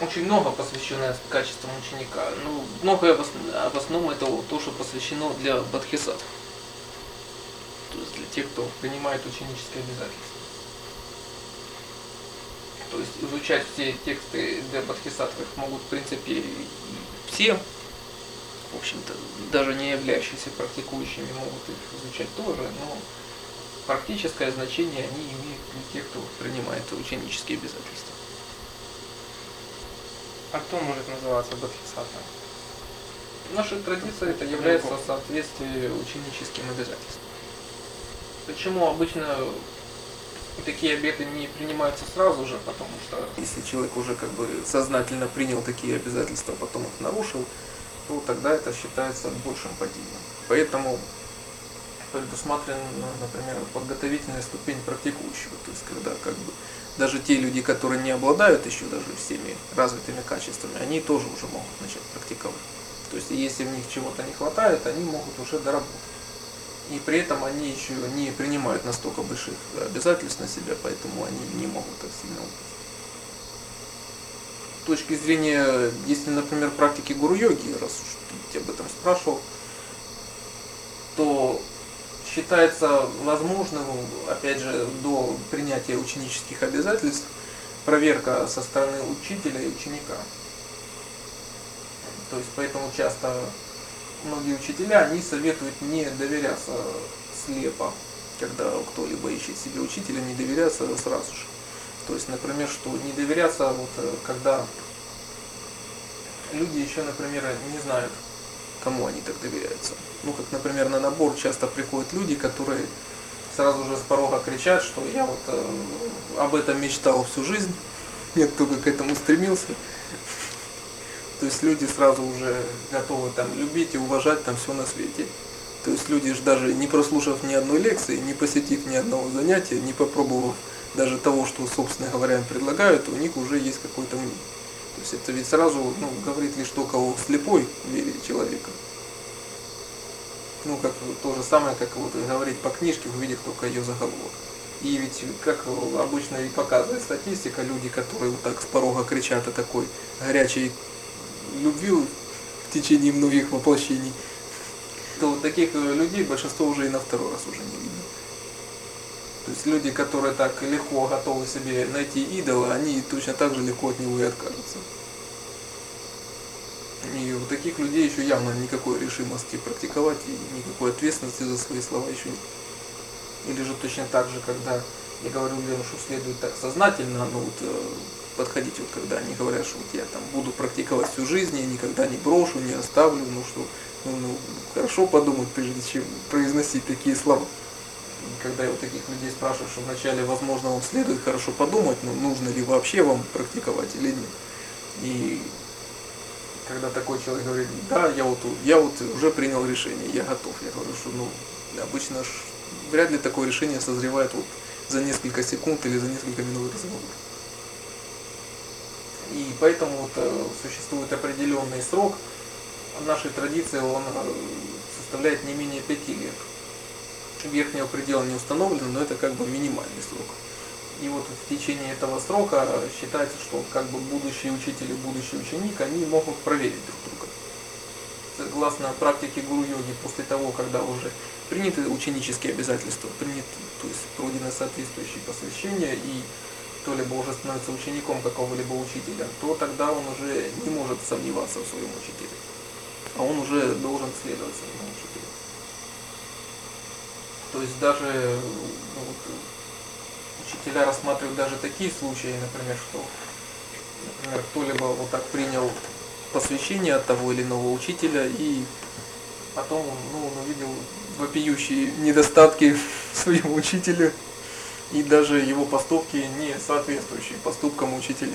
очень много посвящено качествам ученика. Ну, многое в ос- а в основном это то, что посвящено для бодхисаттв. То есть для тех, кто принимает ученические обязательства. То есть изучать все тексты для бодхисаттв их могут, в принципе, все, в общем-то, даже не являющиеся практикующими могут их изучать тоже, но практическое значение они имеют для тех, кто принимает ученические обязательства. А кто может называться бодхисаттвой? Наша традиция это является соответствие ученическим обязательствам. Почему обычно такие обеты не принимаются сразу же, потому что если человек уже как бы сознательно принял такие обязательства, а потом их нарушил, то тогда это считается большим падением. Поэтому предусмотрена, например, подготовительная ступень практикующего, то есть когда как бы даже те люди, которые не обладают еще даже всеми развитыми качествами, они тоже уже могут начать практиковать. То есть если в них чего-то не хватает, они могут уже доработать. И при этом они еще не принимают настолько больших обязательств на себя, поэтому они не могут так сильно упасть. С точки зрения, если, например, практики гуру-йоги, раз уж ты об этом спрашивал, считается возможным, опять же, до принятия ученических обязательств, проверка со стороны учителя и ученика. То есть поэтому часто многие учителя, они советуют не доверяться слепо, когда кто-либо ищет себе учителя, не доверяться сразу же. То есть, например, что не доверяться, вот, э, когда люди еще, например, не знают, кому они так доверяются. Ну, как, например, на набор часто приходят люди, которые сразу же с порога кричат, что я вот э, об этом мечтал всю жизнь, я только к этому стремился. То есть люди сразу уже готовы там любить и уважать там все на свете. То есть люди же даже не прослушав ни одной лекции, не посетив ни одного занятия, не попробовав даже того, что, собственно говоря, им предлагают, у них уже есть какой-то. То есть это ведь сразу ну, говорит лишь только о слепой вере человека. Ну, как то же самое, как вот говорить по книжке, увидев только ее заголовок. И ведь, как обычно и показывает статистика, люди, которые вот так с порога кричат о такой горячей любви в течение многих воплощений, то вот таких э, людей большинство уже и на второй раз уже не видно. То есть люди, которые так легко готовы себе найти идола, они точно так же легко от него и откажутся. И у таких людей еще явно никакой решимости практиковать и никакой ответственности за свои слова еще нет. Или же точно так же, когда я говорю людям, что следует так сознательно, ну вот э, подходить, вот когда они говорят, что вот я там буду практиковать всю жизнь, я никогда не брошу, не оставлю, ну что, ну, ну хорошо подумать, прежде чем произносить такие слова. Когда я вот таких людей спрашиваю, что вначале, возможно, вам следует хорошо подумать, ну, нужно ли вообще вам практиковать или нет. И когда такой человек говорит, да, я вот, я вот уже принял решение, я готов. Я говорю, что ну, обычно ж вряд ли такое решение созревает вот за несколько секунд или за несколько минут разговора. И поэтому вот, э, существует определенный срок. В нашей традиции он э, составляет не менее пяти лет. Верхнего предела не установлено, но это как бы минимальный срок. И вот в течение этого срока считается, что как бы будущий учитель и будущий ученик, они могут проверить друг друга. Согласно практике гуру-йоги, после того, когда уже приняты ученические обязательства, принято, то есть пройдено соответствующее посвящение, и кто-либо уже становится учеником какого-либо учителя, то тогда он уже не может сомневаться в своем учителе. А он уже должен следовать своему учителю. То есть даже ну, вот, учителя рассматривают даже такие случаи, например, что например, кто-либо вот так принял посвящение от того или иного учителя и потом ну, он увидел вопиющие недостатки своего учителя и даже его поступки не соответствующие поступкам учителя.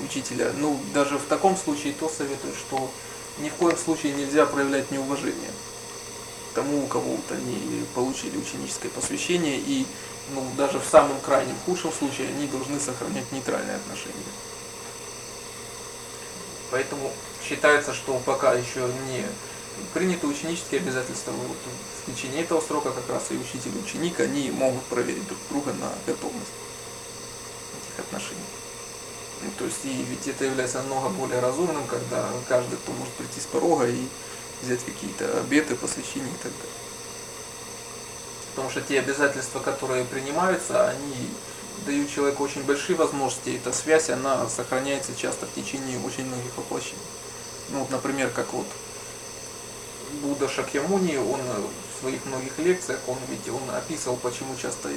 учителя. Ну, даже в таком случае то советуют, что ни в коем случае нельзя проявлять неуважение тому, у кого вот они получили ученическое посвящение, и ну, даже в самом крайнем худшем случае они должны сохранять нейтральные отношения. Поэтому считается, что пока еще не приняты ученические обязательства, вот в течение этого срока как раз и учитель и ученик, они могут проверить друг друга на готовность этих отношений. Ну, то есть, и ведь это является намного более разумным, когда каждый, кто может прийти с порога и взять какие-то обеты, посвящения и так далее. Потому что те обязательства, которые принимаются, они дают человеку очень большие возможности, и эта связь, она сохраняется часто в течение очень многих воплощений. Ну вот, например, как вот Будда Шакьямуни, он в своих многих лекциях, он ведь он описывал, почему часто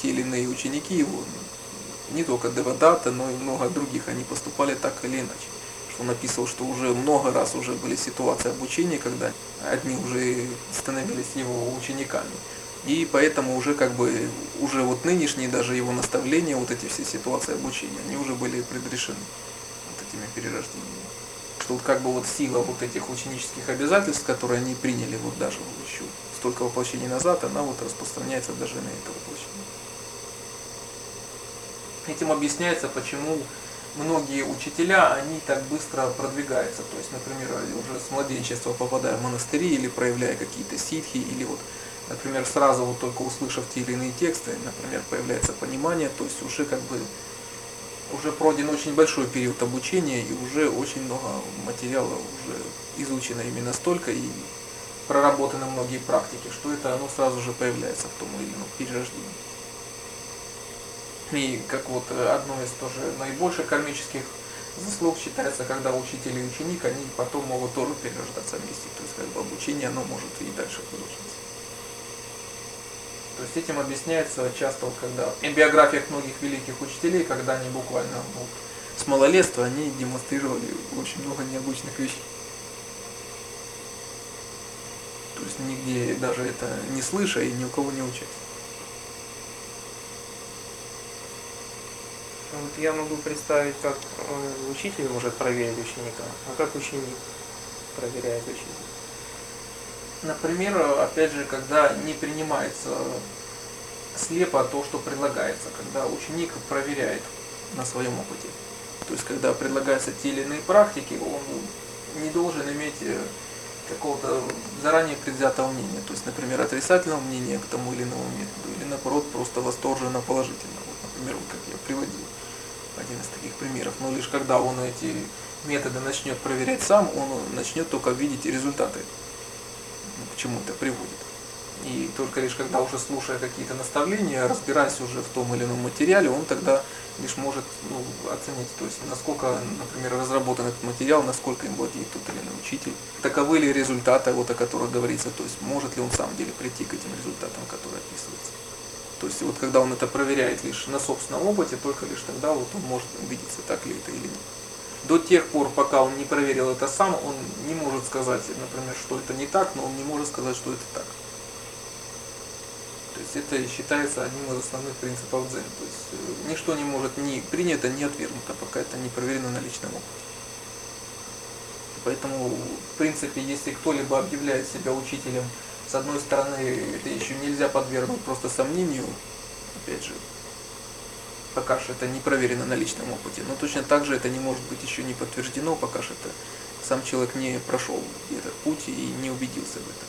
те или иные ученики его, не только Девадата, но и много других, они поступали так или иначе. Он описывал, что уже много раз уже были ситуации обучения, когда одни уже становились его учениками. И поэтому уже как бы, уже вот нынешние даже его наставления, вот эти все ситуации обучения, они уже были предрешены вот этими перерождениями. Что вот как бы вот сила вот этих ученических обязательств, которые они приняли вот даже еще столько воплощений назад, она вот распространяется даже на это воплощение. Этим объясняется, почему многие учителя, они так быстро продвигаются. То есть, например, уже с младенчества попадая в монастыри или проявляя какие-то ситхи, или вот например, сразу вот только услышав те или иные тексты, например, появляется понимание, то есть уже как бы уже пройден очень большой период обучения и уже очень много материала уже изучено именно столько и проработаны многие практики, что это оно сразу же появляется в том или ином перерождении. И как вот одно из тоже наибольших кармических заслуг считается, когда учитель и ученик, они потом могут тоже перерождаться вместе. То есть как бы обучение, оно может и дальше продолжаться. То есть этим объясняется часто, вот, когда в биографиях многих великих учителей, когда они буквально вот, с малолетства, они демонстрировали очень много необычных вещей. То есть нигде даже это не слыша и ни у кого не учась. Вот я могу представить, как э, учитель может проверить ученика, а как ученик проверяет учителя. Например, опять же, когда не принимается слепо то, что предлагается, когда ученик проверяет на своем опыте. То есть, когда предлагаются те или иные практики, он не должен иметь э, какого-то заранее предвзятого мнения. То есть, например, отрицательного мнения к тому или иному методу, или наоборот, просто восторженно положительно. Вот, например, вот как я приводил один из таких примеров. Но лишь когда он эти методы начнет проверять сам, он начнет только видеть результаты к чему это приводит. И только лишь когда уже слушая какие-то наставления, разбираясь уже в том или ином материале, он тогда лишь может ну, оценить, то есть насколько, например, разработан этот материал, насколько им владеет тот или иной учитель, таковы ли результаты, вот о которых говорится, то есть может ли он в самом деле прийти к этим результатам, которые описываются. То есть вот когда он это проверяет лишь на собственном опыте, только лишь тогда вот он может убедиться, так ли это или нет до тех пор, пока он не проверил это сам, он не может сказать, например, что это не так, но он не может сказать, что это так. То есть это считается одним из основных принципов дзен. То есть э, ничто не может ни принято, ни отвергнуто, пока это не проверено на личном опыте. Поэтому, в принципе, если кто-либо объявляет себя учителем, с одной стороны, это еще нельзя подвергнуть просто сомнению, опять же, пока что это не проверено на личном опыте. Но точно так же это не может быть еще не подтверждено, пока что это сам человек не прошел этот путь и не убедился в этом.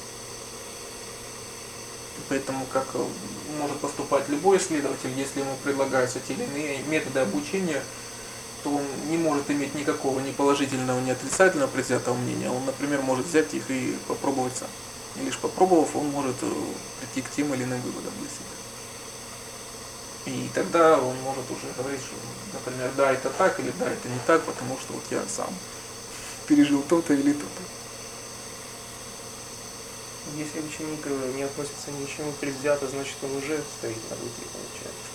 Поэтому как э, может поступать любой исследователь, если ему предлагаются те или иные методы обучения, то он не может иметь никакого ни положительного, ни отрицательного предвзятого мнения. Он, например, может взять их и попробовать сам. И лишь попробовав, он может э, прийти к тем или иным выводам для себя. И тогда он может уже говорить, что, например, да, это так или да, это не так, потому что вот я сам пережил то-то или то-то. Если ученик э, не относится ни к чему предвзято, значит он уже стоит на пути, получается.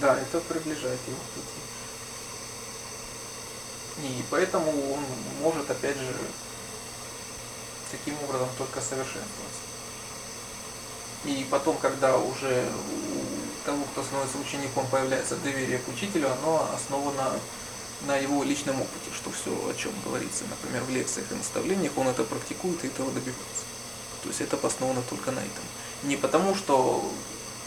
Да, это приближает его к пути. И поэтому он может, опять же, таким образом только совершенствоваться. И потом, когда уже у того, кто становится учеником, появляется доверие к учителю, оно основано на его личном опыте, что все, о чем говорится, например, в лекциях и наставлениях, он это практикует и этого добивается. То есть это основано только на этом. Не потому, что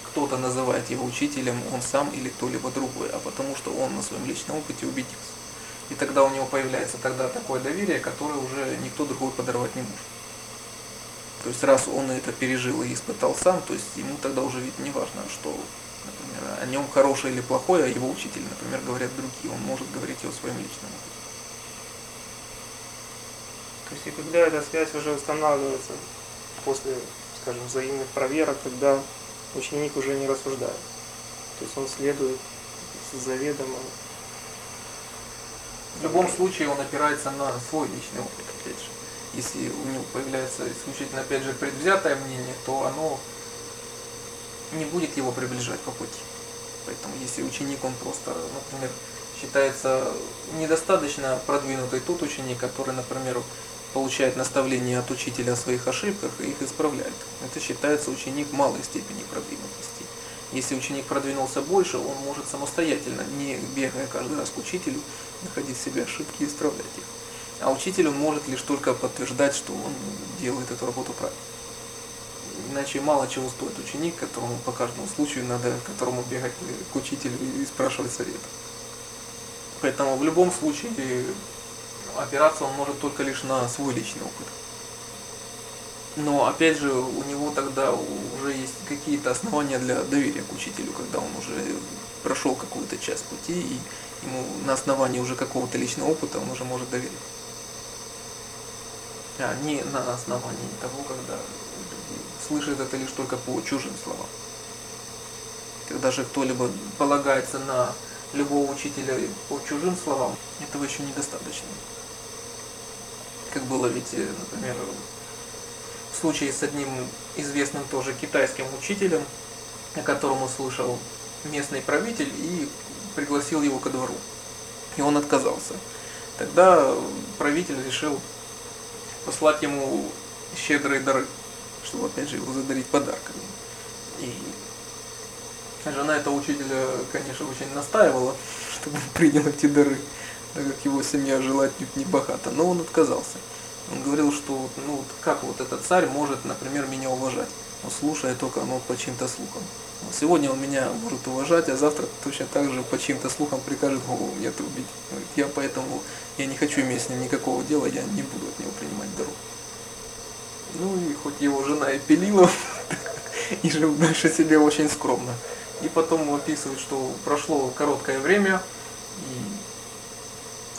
кто-то называет его учителем, он сам или кто-либо другой, а потому что он на своем личном опыте убедился. И тогда у него появляется тогда такое доверие, которое уже никто другой подорвать не может. То есть раз он это пережил и испытал сам, то есть ему тогда уже ведь не важно, что Например, о нем хорошее или плохое, а его учитель, например, говорят другие. Он может говорить и о своем личном опыте. То есть и когда эта связь уже устанавливается после, скажем, взаимных проверок, тогда ученик уже не рассуждает. То есть он следует заведомо. В любом случае он опирается на свой личный опыт, опять же. Если у него появляется исключительно, опять же, предвзятое мнение, то оно не будет его приближать по пути. Поэтому если ученик, он просто, например, считается недостаточно продвинутый тот ученик, который, например, получает наставления от учителя о своих ошибках и их исправляет. Это считается ученик малой степени продвинутости. Если ученик продвинулся больше, он может самостоятельно, не бегая каждый раз к учителю, находить себе ошибки и исправлять их. А учитель он может лишь только подтверждать, что он делает эту работу правильно. Иначе мало чего стоит ученик, которому по каждому случаю надо, которому бегать к учителю и спрашивать совета. Поэтому в любом случае опираться он может только лишь на свой личный опыт. Но опять же, у него тогда уже есть какие-то основания для доверия к учителю, когда он уже прошел какую-то часть пути, и ему на основании уже какого-то личного опыта он уже может доверять. А не на основании того, когда слышит это лишь только по чужим словам. Когда же кто-либо полагается на любого учителя по чужим словам, этого еще недостаточно. Как было ведь, например, в случае с одним известным тоже китайским учителем, о котором услышал местный правитель и пригласил его ко двору. И он отказался. Тогда правитель решил послать ему щедрые дары, чтобы опять же его задарить подарками. И жена этого учителя, конечно, очень настаивала, чтобы он принял эти дары, так как его семья жила не богато, но он отказался. Он говорил, что ну как вот этот царь может, например, меня уважать, но слушая только ну, по чьим-то слухам. Сегодня он меня может уважать, а завтра точно так же по чьим-то слухам прикажет голову мне это убить. Я поэтому я не хочу иметь с ним никакого дела, я не буду от него принимать дару. Ну и хоть его жена и пилила, и жил дальше себе очень скромно. И потом описывает, что прошло короткое время,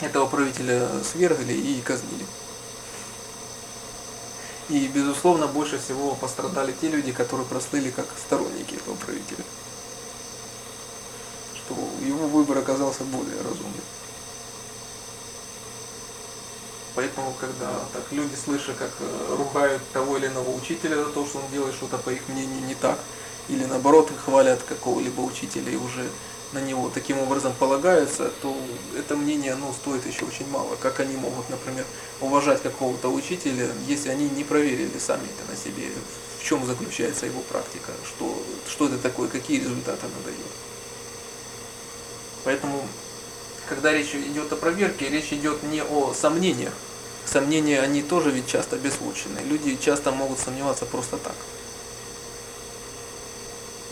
и этого правителя свергли и казнили. И, безусловно, больше всего пострадали те люди, которые прослыли как сторонники этого правителя. Что его выбор оказался более разумным. Поэтому, когда так люди, слыша, как э, ругают того или иного учителя за то, что он делает что-то, по их мнению, не так, или наоборот хвалят какого-либо учителя и уже на него таким образом полагаются, то это мнение ну, стоит еще очень мало. Как они могут, например, уважать какого-то учителя, если они не проверили сами это на себе, в чем заключается его практика, что, что это такое, какие результаты она дает. Поэтому, когда речь идет о проверке, речь идет не о сомнениях. Сомнения, они тоже ведь часто бессмысленны. Люди часто могут сомневаться просто так.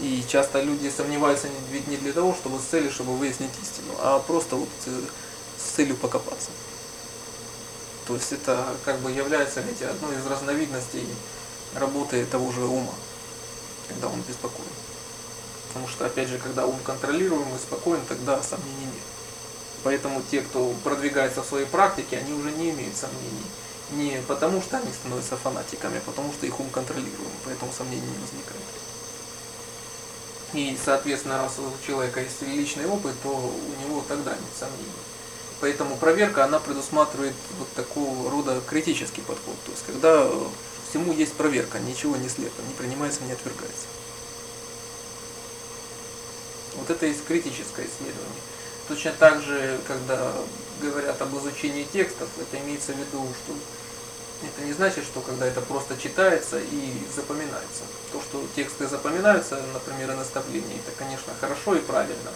И часто люди сомневаются ведь не для того, чтобы с целью, чтобы выяснить истину, а просто вот э, с целью покопаться. То есть это как бы является ведь одной из разновидностей работы того же ума, когда он беспокоен. Потому что, опять же, когда ум контролируем и спокоен, тогда сомнений нет. Поэтому те, кто продвигается в своей практике, они уже не имеют сомнений. Не потому, что они становятся фанатиками, а потому, что их ум контролируем, поэтому сомнений не возникает. И, соответственно, раз у человека есть личный опыт, то у него тогда нет сомнений. Поэтому проверка, она предусматривает вот такого рода критический подход. То есть, когда всему есть проверка, ничего не слепо, не принимается, не отвергается. Вот это есть критическое исследование. Точно так же, когда говорят об изучении текстов, это имеется в виду, что это не значит, что когда это просто читается и запоминается. То, что тексты запоминаются, например, и наставления, это, конечно, хорошо и правильно.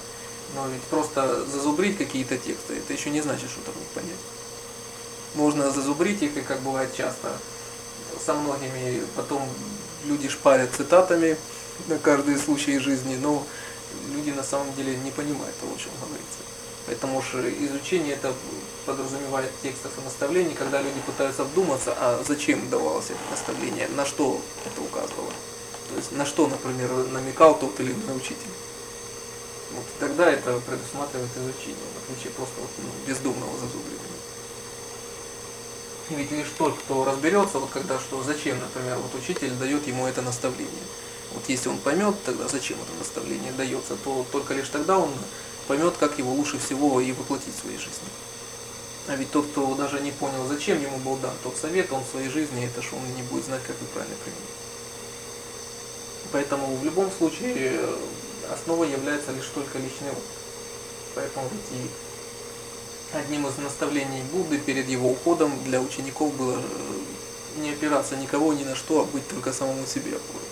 Но ведь просто зазубрить какие-то тексты, это еще не значит что-то понять. Можно зазубрить их, и как бывает часто, со многими потом люди шпарят цитатами на каждый случай жизни, но люди на самом деле не понимают того, о чем говорится. Поэтому же изучение это подразумевает текстов и наставлений, когда люди пытаются вдуматься, а зачем давалось это наставление, на что это указывало. То есть на что, например, намекал тот или иной учитель. Вот тогда это предусматривает изучение, в отличие просто вот, ну, бездумного зазубривания. Ведь лишь тот, кто разберется, вот когда что, зачем, например, вот учитель дает ему это наставление. Вот если он поймет, тогда зачем это наставление дается, то только лишь тогда он поймет, как его лучше всего и воплотить в своей жизни. А ведь тот, кто даже не понял, зачем ему был дан тот совет, он в своей жизни, это что он не будет знать, как и правильно применить. Поэтому в любом случае э, основой является лишь только личный опыт. Поэтому ведь и одним из наставлений Будды перед его уходом для учеников было э, не опираться никого ни на что, а быть только самому себе опорой.